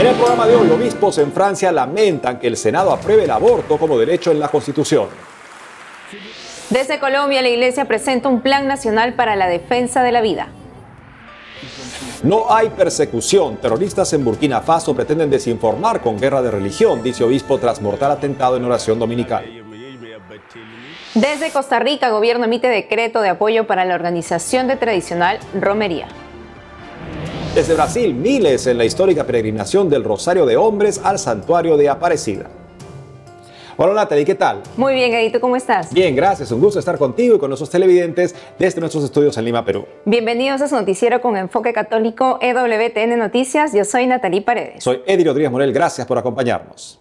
En el programa de hoy, obispos en Francia lamentan que el Senado apruebe el aborto como derecho en la Constitución. Desde Colombia, la Iglesia presenta un plan nacional para la defensa de la vida. No hay persecución. Terroristas en Burkina Faso pretenden desinformar con guerra de religión, dice obispo tras mortal atentado en oración dominical. Desde Costa Rica, gobierno emite decreto de apoyo para la organización de tradicional romería. Desde Brasil, miles en la histórica peregrinación del Rosario de Hombres al santuario de Aparecida. Hola Natalie, ¿qué tal? Muy bien, Edito, ¿cómo estás? Bien, gracias. Un gusto estar contigo y con nuestros televidentes desde nuestros estudios en Lima, Perú. Bienvenidos a su noticiero con enfoque católico EWTN Noticias. Yo soy Natalie Paredes. Soy Eddie Rodríguez Morel. Gracias por acompañarnos.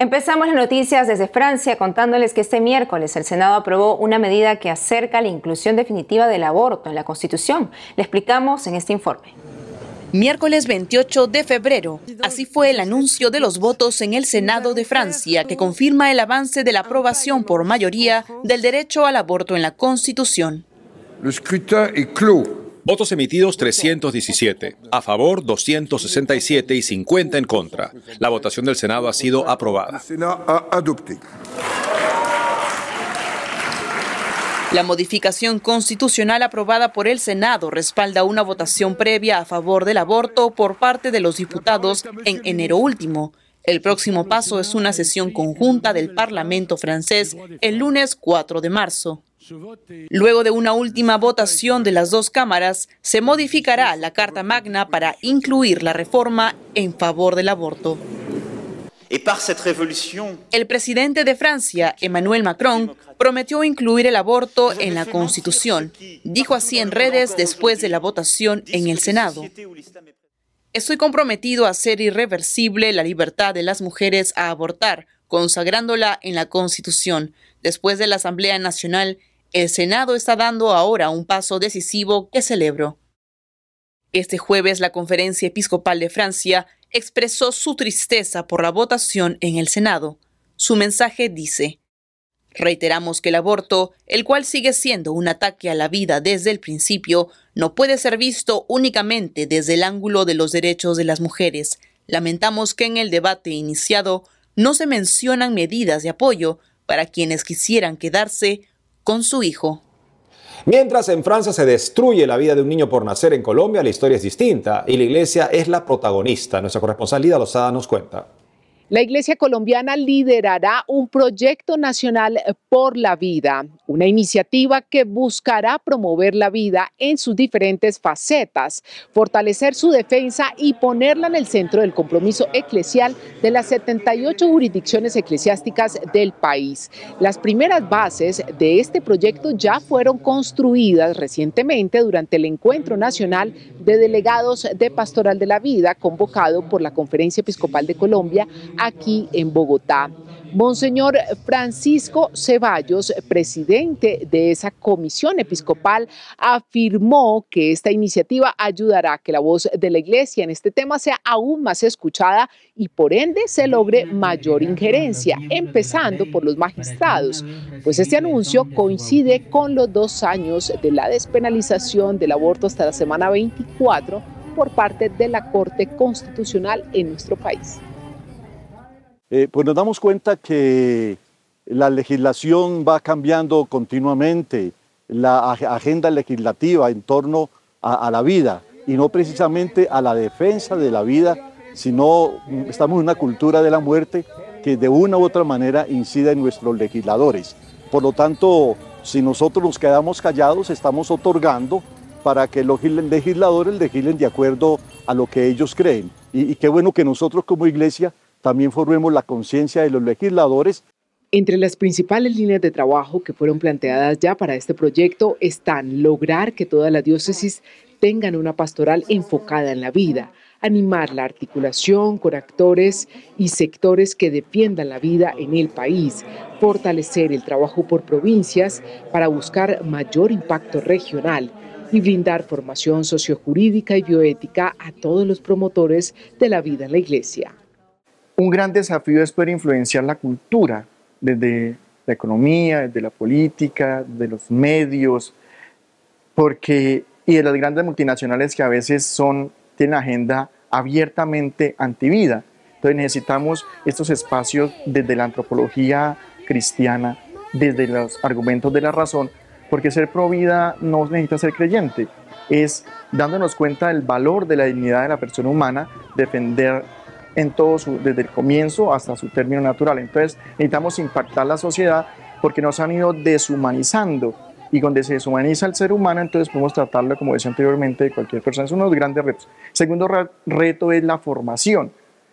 Empezamos las noticias desde Francia contándoles que este miércoles el Senado aprobó una medida que acerca la inclusión definitiva del aborto en la Constitución. Le explicamos en este informe. Miércoles 28 de febrero. Así fue el anuncio de los votos en el Senado de Francia, que confirma el avance de la aprobación por mayoría del derecho al aborto en la Constitución. Est clos. Votos emitidos 317, a favor 267 y 50 en contra. La votación del Senado ha sido aprobada. La modificación constitucional aprobada por el Senado respalda una votación previa a favor del aborto por parte de los diputados en enero último. El próximo paso es una sesión conjunta del Parlamento francés el lunes 4 de marzo. Luego de una última votación de las dos cámaras, se modificará la Carta Magna para incluir la reforma en favor del aborto. El presidente de Francia, Emmanuel Macron, prometió incluir el aborto en la Constitución. Dijo así en redes después de la votación en el Senado. Estoy comprometido a hacer irreversible la libertad de las mujeres a abortar, consagrándola en la Constitución. Después de la Asamblea Nacional, el Senado está dando ahora un paso decisivo que celebro. Este jueves la Conferencia Episcopal de Francia expresó su tristeza por la votación en el Senado. Su mensaje dice, Reiteramos que el aborto, el cual sigue siendo un ataque a la vida desde el principio, no puede ser visto únicamente desde el ángulo de los derechos de las mujeres. Lamentamos que en el debate iniciado no se mencionan medidas de apoyo para quienes quisieran quedarse con su hijo. Mientras en Francia se destruye la vida de un niño por nacer en Colombia, la historia es distinta y la iglesia es la protagonista. Nuestra corresponsal Lida Lozada nos cuenta. La Iglesia colombiana liderará un proyecto nacional por la vida, una iniciativa que buscará promover la vida en sus diferentes facetas, fortalecer su defensa y ponerla en el centro del compromiso eclesial de las 78 jurisdicciones eclesiásticas del país. Las primeras bases de este proyecto ya fueron construidas recientemente durante el Encuentro Nacional de Delegados de Pastoral de la Vida convocado por la Conferencia Episcopal de Colombia aquí en Bogotá. Monseñor Francisco Ceballos, presidente de esa comisión episcopal, afirmó que esta iniciativa ayudará a que la voz de la iglesia en este tema sea aún más escuchada y por ende se logre mayor injerencia, empezando por los magistrados, pues este anuncio coincide con los dos años de la despenalización del aborto hasta la semana 24 por parte de la Corte Constitucional en nuestro país. Eh, pues nos damos cuenta que la legislación va cambiando continuamente, la ag- agenda legislativa en torno a, la vida y no precisamente a la defensa de la vida, sino mm, estamos en una cultura de la muerte que de una u otra manera incide en nuestros legisladores. Por lo tanto, si nosotros nos quedamos callados, estamos otorgando para que los legisladores legislen de acuerdo a lo que ellos creen. Y, y qué bueno que nosotros como iglesia también formemos la conciencia de los legisladores Entre las principales líneas de trabajo que fueron planteadas ya para este proyecto están lograr que todas las diócesis tengan una pastoral enfocada en la vida, animar la articulación con actores y sectores que defiendan la vida en el país, fortalecer el trabajo por provincias para buscar mayor impacto regional y brindar formación sociojurídica y bioética a todos los promotores de la vida en la iglesia. Un gran desafío es poder influenciar la cultura desde la economía, desde la política, de los medios, porque y de las grandes multinacionales que a veces son tienen agenda abiertamente antivida. Entonces necesitamos estos espacios desde la antropología cristiana, desde los argumentos de la razón, porque ser pro vida no necesita ser creyente, es dándonos cuenta del valor de la dignidad de la persona humana, defender en todo su, desde el comienzo hasta su término natural. Entonces necesitamos impactar la sociedad porque nos han ido deshumanizando y donde se deshumaniza el ser humano, entonces podemos tratarlo, como decía anteriormente, de cualquier persona. Es uno de los grandes retos. Segundo reto es la formación.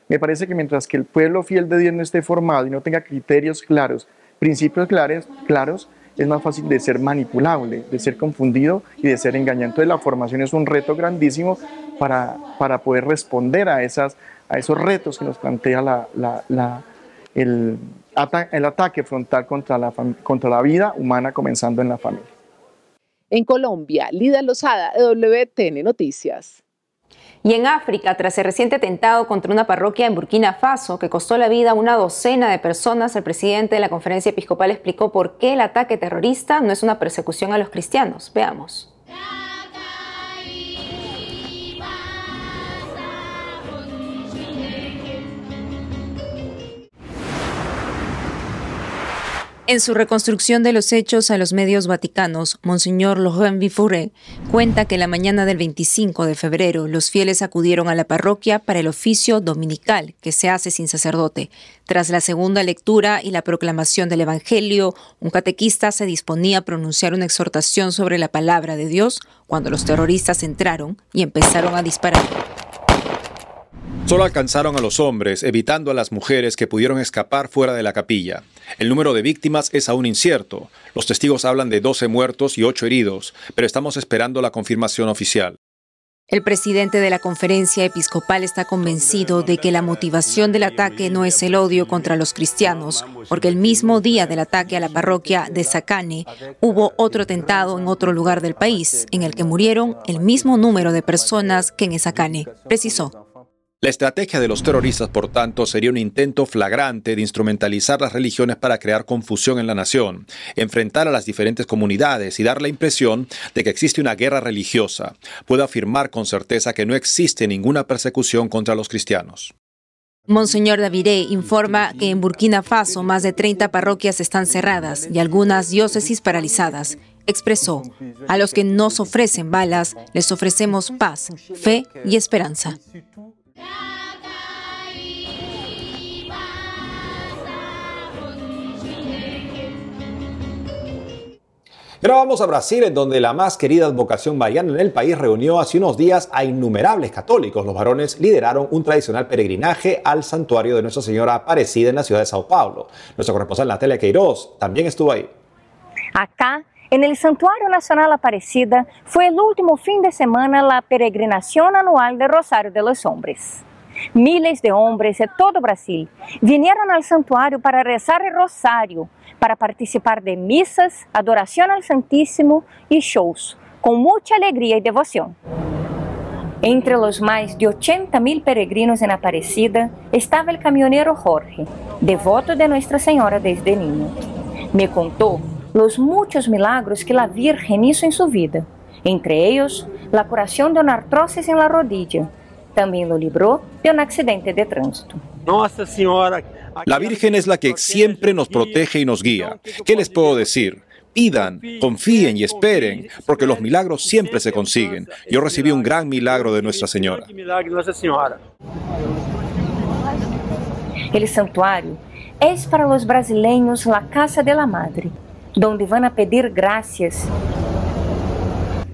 Me parece que mientras que el pueblo fiel de Dios no esté formado y no tenga criterios claros, principios claros, claros es más fácil de ser manipulable, de ser confundido y de ser engañado. Entonces la formación es un reto grandísimo para, para poder responder a, esas, a esos retos que nos plantea la, la, el, el, ataque frontal contra la, contra la vida humana comenzando en la familia. En Colombia, Lida Lozada, WTN Noticias. Y en África, tras el reciente atentado contra una parroquia en Burkina Faso que costó la vida a una docena de personas, el presidente de la conferencia episcopal explicó por qué el ataque terrorista no es una persecución a los cristianos. Veamos. En su reconstrucción de los hechos a los medios vaticanos, Monseñor Laurent Vifouré cuenta que la mañana del 25 de febrero los fieles acudieron a la parroquia para el oficio dominical que se hace sin sacerdote. Tras la segunda lectura y la proclamación del Evangelio, un catequista se disponía a pronunciar una exhortación sobre la palabra de Dios cuando los terroristas entraron y empezaron a disparar. Solo alcanzaron a los hombres, evitando a las mujeres que pudieron escapar fuera de la capilla. El número de víctimas es aún incierto. Los testigos hablan de 12 muertos y 8 heridos, pero estamos esperando la confirmación oficial. El presidente de la conferencia episcopal está convencido de que la motivación del ataque no es el odio contra los cristianos, porque el mismo día del ataque a la parroquia de Sacane hubo otro atentado en otro lugar del país, en el que murieron el mismo número de personas que en Sacane, precisó. La estrategia de los terroristas, por tanto, sería un intento flagrante de instrumentalizar las religiones para crear confusión en la nación, enfrentar a las diferentes comunidades y dar la impresión de que existe una guerra religiosa. Puedo afirmar con certeza que no existe ninguna persecución contra los cristianos. Monseñor Daviré informa que en Burkina Faso más de 30 parroquias están cerradas y algunas diócesis paralizadas. Expresó, a los que nos ofrecen balas, les ofrecemos paz, fe y esperanza. Ahora vamos a Brasil, en donde la más querida advocación mariana en el país reunió hace unos días a innumerables católicos. Los varones lideraron un tradicional peregrinaje al santuario de Nuestra Señora Aparecida en la ciudad de Sao Paulo. Nuestro corresponsal Natalia Queiroz también estuvo ahí. Acá el Santuario Nacional Aparecida fue el último fin de semana la peregrinación anual del Rosario de los Hombres. Miles de hombres de todo Brasil vinieron al santuario para rezar el rosario, para participar de misas, adoración al Santísimo y shows, con mucha alegría y devoción. Entre los más de 80 mil peregrinos en Aparecida estaba el camionero Jorge, devoto de Nuestra Señora desde niño. Me contó los muchos milagros que la Virgen hizo en su vida, entre ellos la curación de una artrosis en la rodilla. También lo libró de un accidente de tránsito. Nuestra Señora. La Virgen es la que siempre nos protege y nos guía. ¿Qué les puedo decir? Pidan, confíen y esperen, porque los milagros siempre se consiguen. Yo recibí un gran milagro de Nuestra Señora. El santuario es para los brasileños la casa de la madre donde van a pedir gracias,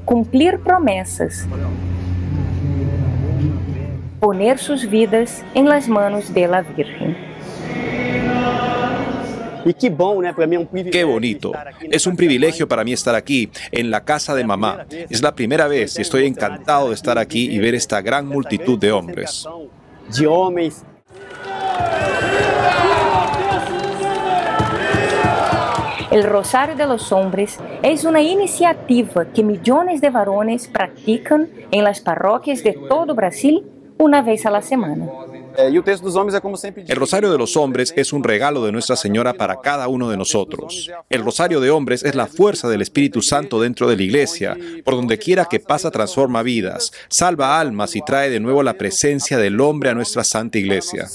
cumplir promesas, poner sus vidas en las manos de la Virgen. Y qué, qué bonito. Es un privilegio para mí estar aquí, en la casa de mamá. Es la primera vez y estoy encantado de estar aquí y ver esta gran multitud de hombres. De hombres El Rosario de los Hombres es una iniciativa que millones de varones practican en las parroquias de todo Brasil una vez a la semana. El rosario de los hombres es un regalo de Nuestra Señora para cada uno de nosotros. El rosario de hombres es la fuerza del Espíritu Santo dentro de la iglesia. Por donde quiera que pasa transforma vidas, salva almas y trae de nuevo la presencia del hombre a nuestra Santa Iglesia.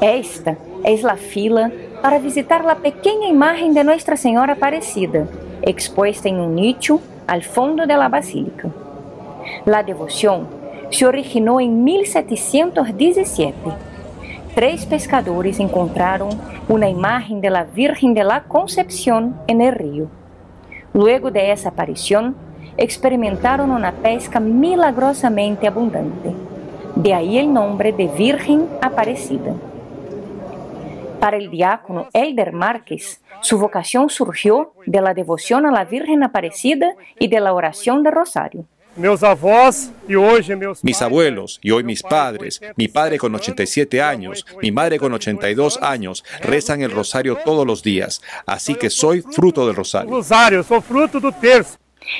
Esta es la fila para visitar la pequeña imagen de Nuestra Señora Aparecida, expuesta en un nicho al fondo de la basílica. La devoción se originó en 1717. Tres pescadores encontraron una imagen de la Virgen de la Concepción en el río. Luego de esa aparición, experimentaron una pesca milagrosamente abundante. De ahí el nombre de Virgen Aparecida. Para el diácono Elder Márquez, su vocación surgió de la devoción a la Virgen Aparecida y de la oración del rosario. Mis abuelos y hoy mis padres, mi padre con 87 años, mi madre con 82 años, rezan el rosario todos los días, así que soy fruto del rosario.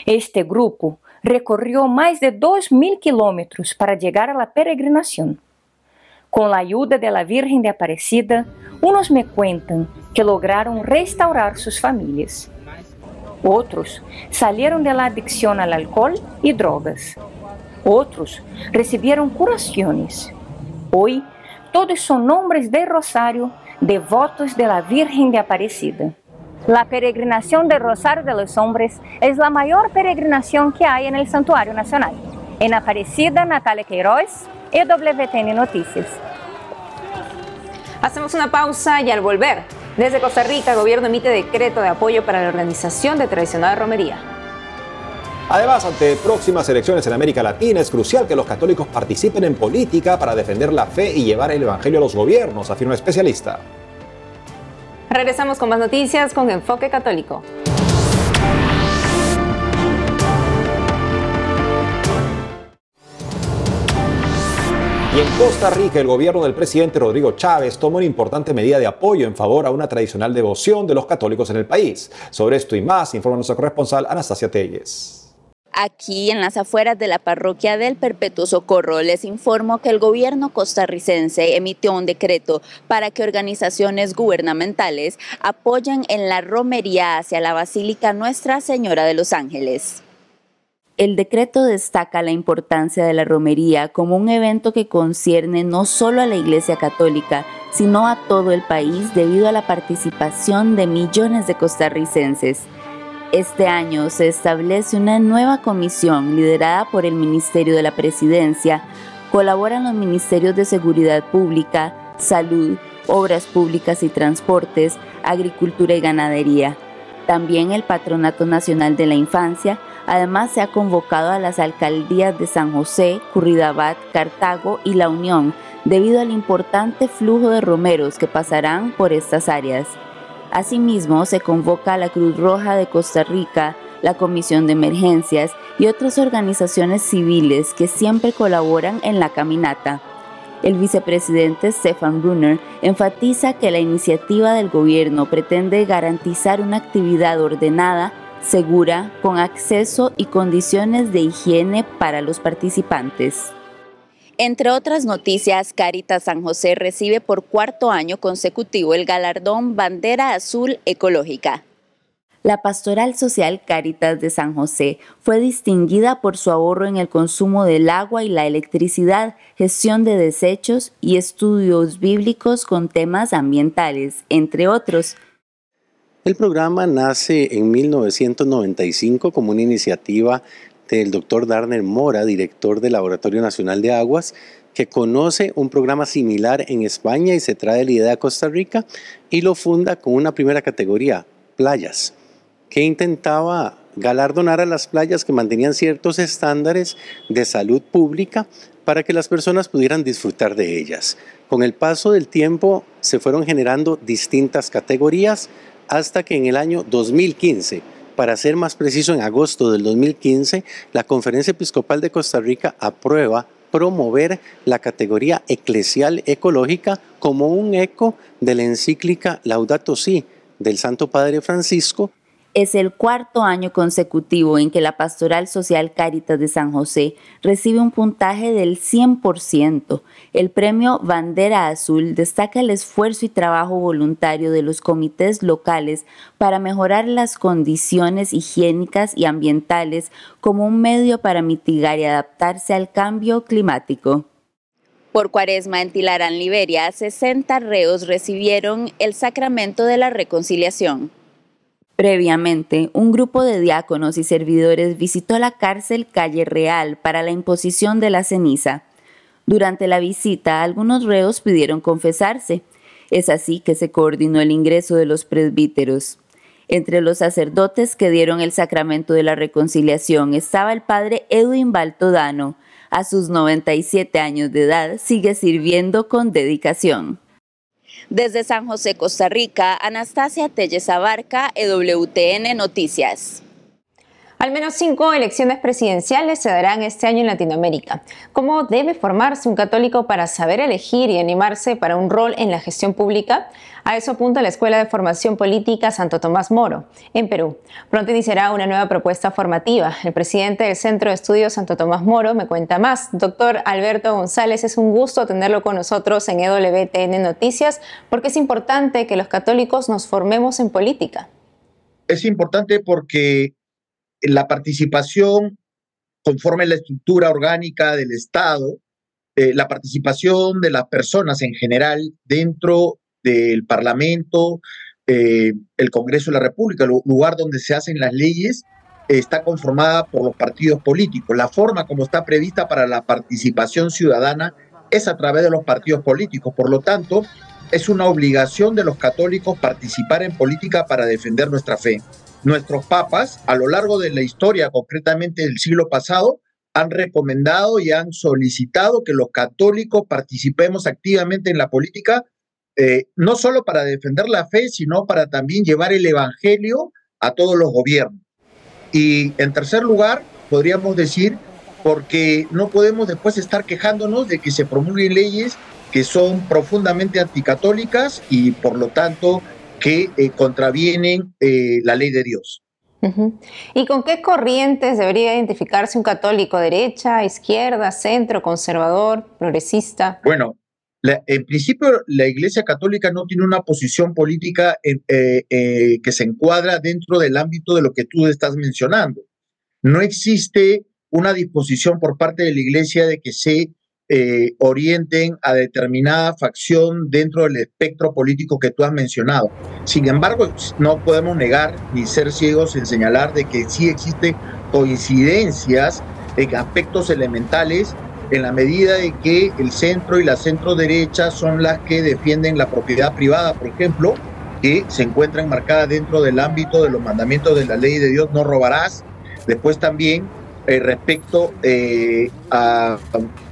Este grupo recorrió más de 2.000 kilómetros para llegar a la peregrinación. Con la ayuda de la Virgen de Aparecida, unos me cuentan que lograron restaurar sus familias. Otros salieron de la adicción al alcohol y drogas. Otros recibieron curaciones. Hoy, todos son nombres de Rosario, devotos de la Virgen de Aparecida. La peregrinación del Rosario de los Hombres es la mayor peregrinación que hay en el Santuario Nacional. En Aparecida, Natalia Queiroz, EWTN Noticias. Hacemos una pausa y al volver, desde Costa Rica, el gobierno emite decreto de apoyo para la organización de tradicional romería. Además, ante próximas elecciones en América Latina, es crucial que los católicos participen en política para defender la fe y llevar el Evangelio a los gobiernos, afirma especialista. Regresamos con más noticias con Enfoque Católico. Y en Costa Rica, el gobierno del presidente Rodrigo Chávez toma una importante medida de apoyo en favor a una tradicional devoción de los católicos en el país. Sobre esto y más, informa nuestra corresponsal Anastasia Telles. Aquí en las afueras de la parroquia del Perpetuo Socorro les informo que el gobierno costarricense emitió un decreto para que organizaciones gubernamentales apoyen en la romería hacia la Basílica Nuestra Señora de los Ángeles. El decreto destaca la importancia de la romería como un evento que concierne no solo a la Iglesia Católica, sino a todo el país debido a la participación de millones de costarricenses. Este año se establece una nueva comisión liderada por el Ministerio de la Presidencia. Colaboran los Ministerios de Seguridad Pública, Salud, Obras Públicas y Transportes, Agricultura y Ganadería. También el Patronato Nacional de la Infancia, Además, se ha convocado a las alcaldías de San José, Curridabat, Cartago y La Unión debido al importante flujo de romeros que pasarán por estas áreas. Asimismo, se convoca a la Cruz Roja de Costa Rica, la Comisión de Emergencias y otras organizaciones civiles que siempre colaboran en la caminata. El vicepresidente Stefan Brunner enfatiza que la iniciativa del gobierno pretende garantizar una actividad ordenada segura, con acceso y condiciones de higiene para los participantes. Entre otras noticias, Caritas San José recibe por cuarto año consecutivo el galardón Bandera Azul Ecológica. La Pastoral Social Caritas de San José fue distinguida por su ahorro en el consumo del agua y la electricidad, gestión de desechos y estudios bíblicos con temas ambientales, entre otros. El programa nace en 1995 como una iniciativa del doctor Darner Mora, director del Laboratorio Nacional de Aguas, que conoce un programa similar en España y se trae la idea a Costa Rica y lo funda con una primera categoría, playas, que intentaba galardonar a las playas que mantenían ciertos estándares de salud pública para que las personas pudieran disfrutar de ellas. Con el paso del tiempo se fueron generando distintas categorías, hasta que en el año 2015, para ser más preciso, en agosto del 2015, la Conferencia Episcopal de Costa Rica aprueba promover la categoría eclesial ecológica como un eco de la encíclica Laudato Si del Santo Padre Francisco. Es el cuarto año consecutivo en que la Pastoral Social Caritas de San José recibe un puntaje del 100%. El premio Bandera Azul destaca el esfuerzo y trabajo voluntario de los comités locales para mejorar las condiciones higiénicas y ambientales como un medio para mitigar y adaptarse al cambio climático. Por cuaresma en Tilarán, Liberia, 60 reos recibieron el sacramento de la reconciliación. Previamente, un grupo de diáconos y servidores visitó la cárcel Calle Real para la imposición de la ceniza. Durante la visita, algunos reos pidieron confesarse. Es así que se coordinó el ingreso de los presbíteros. Entre los sacerdotes que dieron el sacramento de la reconciliación estaba el padre Edwin Baltodano. A sus 97 años de edad sigue sirviendo con dedicación. Desde San José, Costa Rica, Anastasia Telles Abarca, EWTN Noticias. Al menos cinco elecciones presidenciales se darán este año en Latinoamérica. ¿Cómo debe formarse un católico para saber elegir y animarse para un rol en la gestión pública? A eso apunta la Escuela de Formación Política Santo Tomás Moro, en Perú. Pronto iniciará una nueva propuesta formativa. El presidente del Centro de Estudios Santo Tomás Moro me cuenta más. Doctor Alberto González, es un gusto tenerlo con nosotros en EWTN Noticias porque es importante que los católicos nos formemos en política. Es importante porque la participación conforme la estructura orgánica del Estado, eh, la participación de las personas en general dentro del Parlamento, eh, el Congreso de la República, el lugar donde se hacen las leyes, está conformada por los partidos políticos. La forma como está prevista para la participación ciudadana es a través de los partidos políticos. Por lo tanto, es una obligación de los católicos participar en política para defender nuestra fe nuestros papas a lo largo de la historia, concretamente del siglo pasado, han recomendado y han solicitado que los católicos participemos activamente en la política, eh, no solo para defender la fe, sino para también llevar el Evangelio a todos los gobiernos. Y en tercer lugar, podríamos decir, porque no podemos después estar quejándonos de que se promulguen leyes que son profundamente anticatólicas y por lo tanto que eh, contravienen eh, la ley de Dios. ¿Y con qué corrientes debería identificarse un católico? ¿Derecha, izquierda, centro, conservador, progresista? Bueno, en principio la Iglesia Católica no tiene una posición política eh, que se encuadra dentro del ámbito de lo que tú estás mencionando. No existe una disposición por parte de la Iglesia de que se eh, orienten a determinada facción dentro del espectro político que tú has mencionado. Sin embargo, no podemos negar ni ser ciegos en señalar de que sí existen coincidencias en aspectos elementales en la medida de que el centro y la centro derecha son las que defienden la propiedad privada, por ejemplo, que se encuentra enmarcada dentro del ámbito de los mandamientos de la ley de Dios, no robarás. Después también eh, respecto eh, a,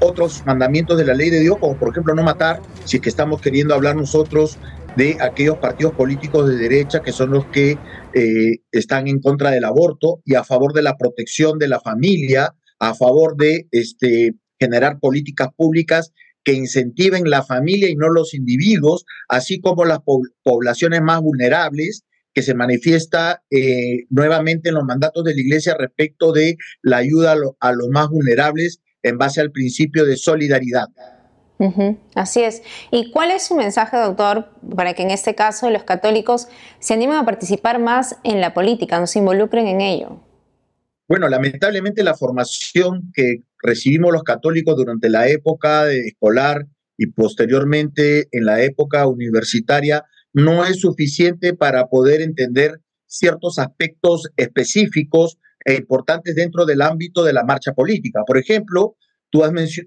otros mandamientos de la ley de Dios, como por ejemplo no matar, si es que estamos queriendo hablar nosotros de aquellos partidos políticos de derecha que son los que eh, están en contra del aborto y a favor de la protección de la familia, a favor de este, generar políticas públicas que incentiven la familia y no los individuos, así como las poblaciones más vulnerables que se manifiesta eh, nuevamente en los mandatos de la Iglesia respecto de la ayuda a, los más vulnerables en base al principio de solidaridad. así es. ¿Y cuál es su mensaje, doctor, para que en este caso los católicos se animen a participar más en la política, no se involucren en ello? Bueno, lamentablemente la formación que recibimos los católicos durante la época escolar y posteriormente en la época universitaria no es suficiente para poder entender ciertos aspectos específicos e importantes dentro del ámbito de la marcha política. Por ejemplo,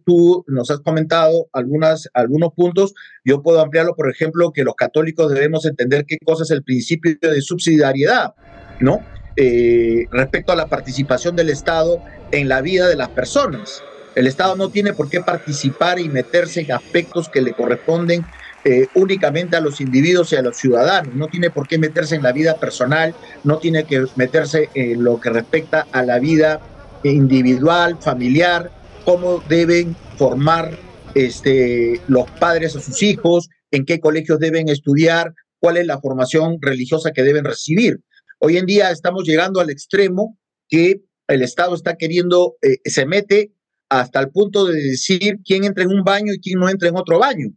tú, nos has comentado algunas, algunos puntos, yo puedo ampliarlo, por ejemplo, que los católicos debemos entender qué cosa es el principio de subsidiariedad, ¿no? Eh, respecto a la participación del Estado en la vida de las personas. El Estado no tiene por qué participar y meterse en aspectos que le corresponden eh, únicamente a los individuos y a los ciudadanos, no tiene por qué meterse en la vida personal, no tiene que meterse en lo que respecta a la vida individual, familiar, cómo deben formar este, los padres a sus hijos, en qué colegios deben estudiar, cuál es la formación religiosa que deben recibir. Hoy en día estamos llegando al extremo que el Estado está queriendo, eh, se mete hasta el punto de decir quién entra en un baño y quién no entra en otro baño.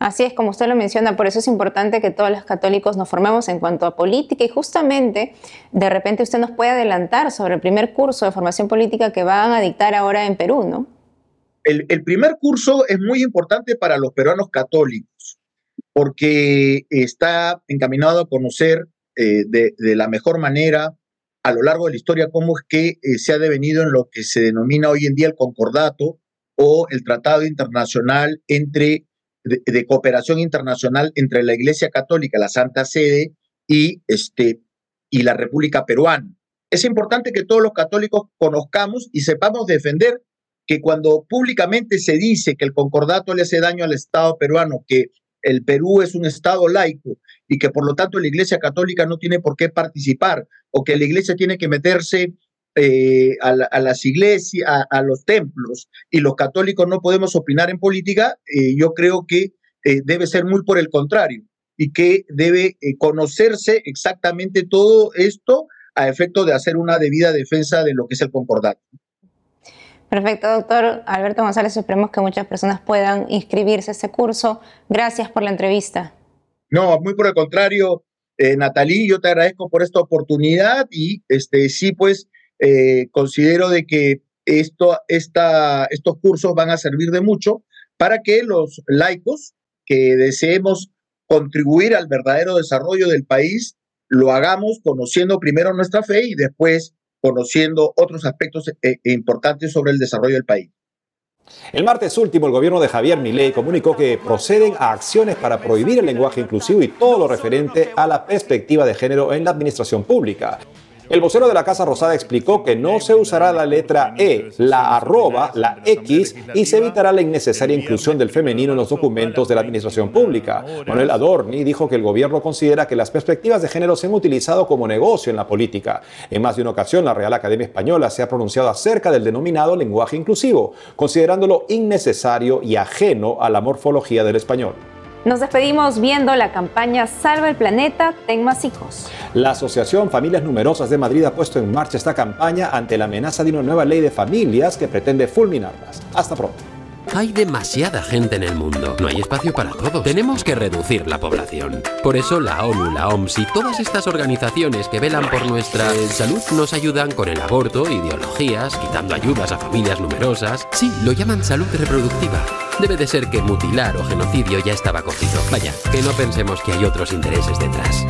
Así es, como usted lo menciona, por eso es importante que todos los católicos nos formemos en cuanto a política y justamente de repente usted nos puede adelantar sobre el primer curso de formación política que van a dictar ahora en Perú, ¿no? El, primer curso es muy importante para los peruanos católicos porque está encaminado a conocer eh, de, la mejor manera a lo largo de la historia cómo es que eh, se ha devenido en lo que se denomina hoy en día el concordato o el tratado internacional entre de, cooperación internacional entre la Iglesia Católica, la Santa Sede y, este, y la República Peruana. Es importante que todos los católicos conozcamos y sepamos defender que cuando públicamente se dice que el concordato le hace daño al Estado peruano, que el Perú es un Estado laico y que por lo tanto la Iglesia Católica no tiene por qué participar o que la Iglesia tiene que meterse eh, a, las iglesias, a, los templos, y los católicos no podemos opinar en política, eh, yo creo que eh, debe ser muy por el contrario y que debe conocerse exactamente todo esto a efecto de hacer una debida defensa de lo que es el concordato. Perfecto, doctor Alberto González. Esperemos que muchas personas puedan inscribirse a este curso. Gracias por la entrevista. No, muy por el contrario, eh, Natalí, yo te agradezco por esta oportunidad y este sí, pues eh, considero de que estos cursos van a servir de mucho para que los laicos que deseemos contribuir al verdadero desarrollo del país, lo hagamos conociendo primero nuestra fe y después conociendo otros aspectos eh, importantes sobre el desarrollo del país. El martes último, el gobierno de Javier Milei comunicó que proceden a acciones para prohibir el lenguaje inclusivo y todo lo referente a la perspectiva de género en la administración pública. El vocero de la Casa Rosada explicó que no se usará la letra E, la arroba, la X y se evitará la innecesaria inclusión del femenino en los documentos de la administración pública. Manuel Adorni dijo que el gobierno considera que las perspectivas de género se han utilizado como negocio en la política. En más de una ocasión, la Real Academia Española se ha pronunciado acerca del denominado lenguaje inclusivo, considerándolo innecesario y ajeno a la morfología del español. Nos despedimos viendo la campaña Salva el Planeta, Ten Más Hijos. La Asociación Familias Numerosas de Madrid ha puesto en marcha esta campaña ante la amenaza de una nueva ley de familias que pretende fulminarlas. Hasta pronto. Hay demasiada gente en el mundo. No hay espacio para todos. Tenemos que reducir la población. Por eso la ONU, la OMS y todas estas organizaciones que velan por nuestra salud nos ayudan con el aborto, ideologías, quitando ayudas a familias numerosas. Sí, lo llaman salud reproductiva. Debe de ser que mutilar o genocidio ya estaba cogido. Vaya, que no pensemos que hay otros intereses detrás.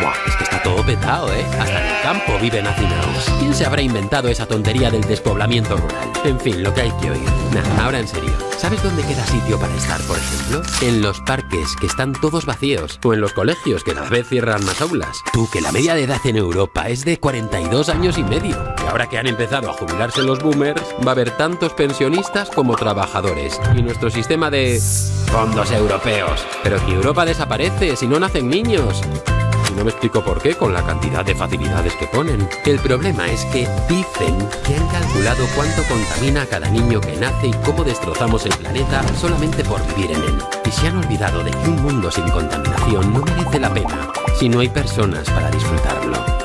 Buah, es que está todo petado, ¿eh? Hasta en el campo viven hacinados. ¿Quién se habrá inventado esa tontería del despoblamiento rural? En fin, lo que hay que oír. Nah, ahora en serio. ¿Sabes dónde queda sitio para estar, por ejemplo? En los parques, que están todos vacíos. O en los colegios, que cada vez cierran más aulas. Tú, que la media de edad en Europa es de 42 años y medio. Y ahora que han empezado a jubilarse los boomers, va a haber tantos pensionistas como trabajadores. Y nuestros sistema de fondos europeos. Pero que Europa desaparece si no nacen niños. Y no me explico por qué con la cantidad de facilidades que ponen. El problema es que dicen que han calculado cuánto contamina cada niño que nace y cómo destrozamos el planeta solamente por vivir en él. Y se han olvidado de que un mundo sin contaminación no merece la pena si no hay personas para disfrutarlo.